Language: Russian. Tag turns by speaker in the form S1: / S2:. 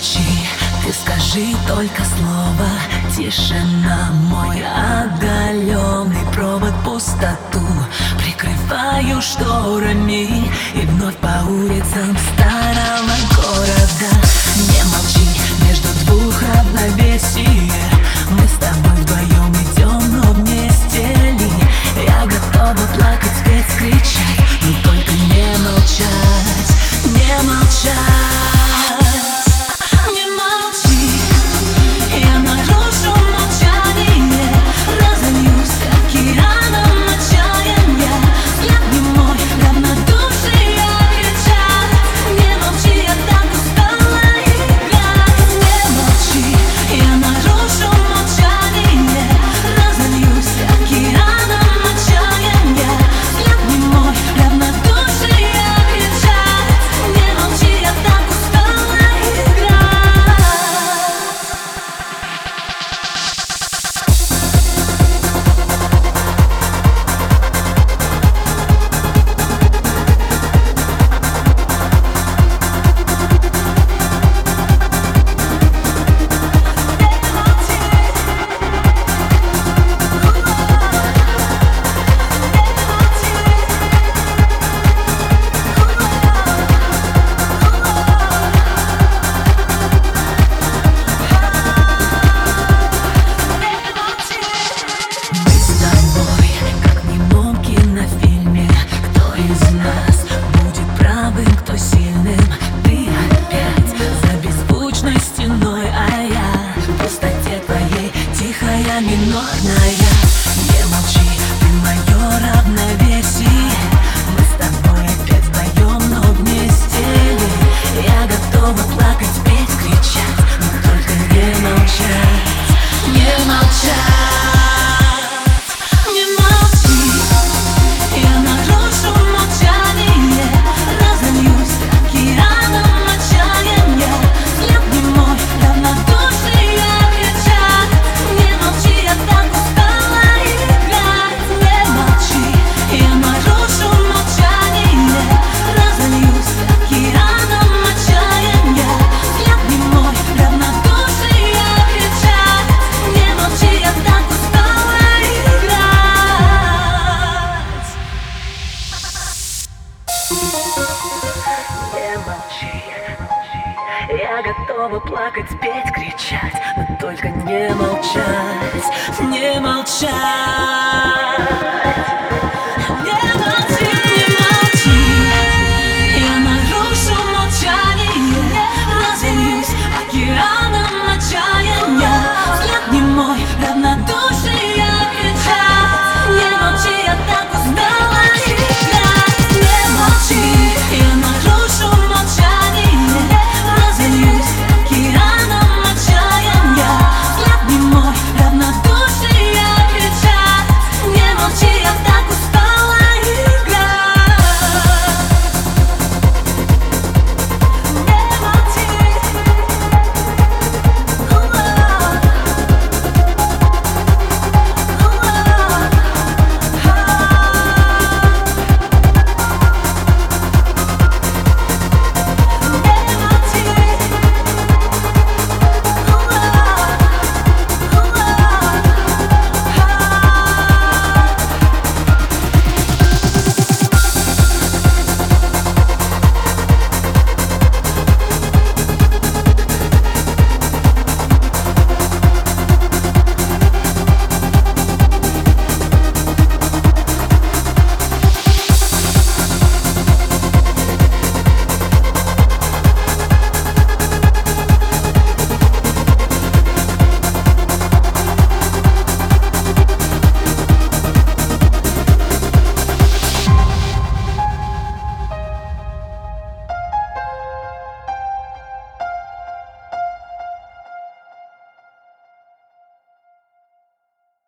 S1: ночи. Ты скажи только слово. Тишина мой отдаленный провод Пустоту. Прикрываю шторами И вновь по улицам стою готова плакать, петь, кричать, но только не молчать, не молчать.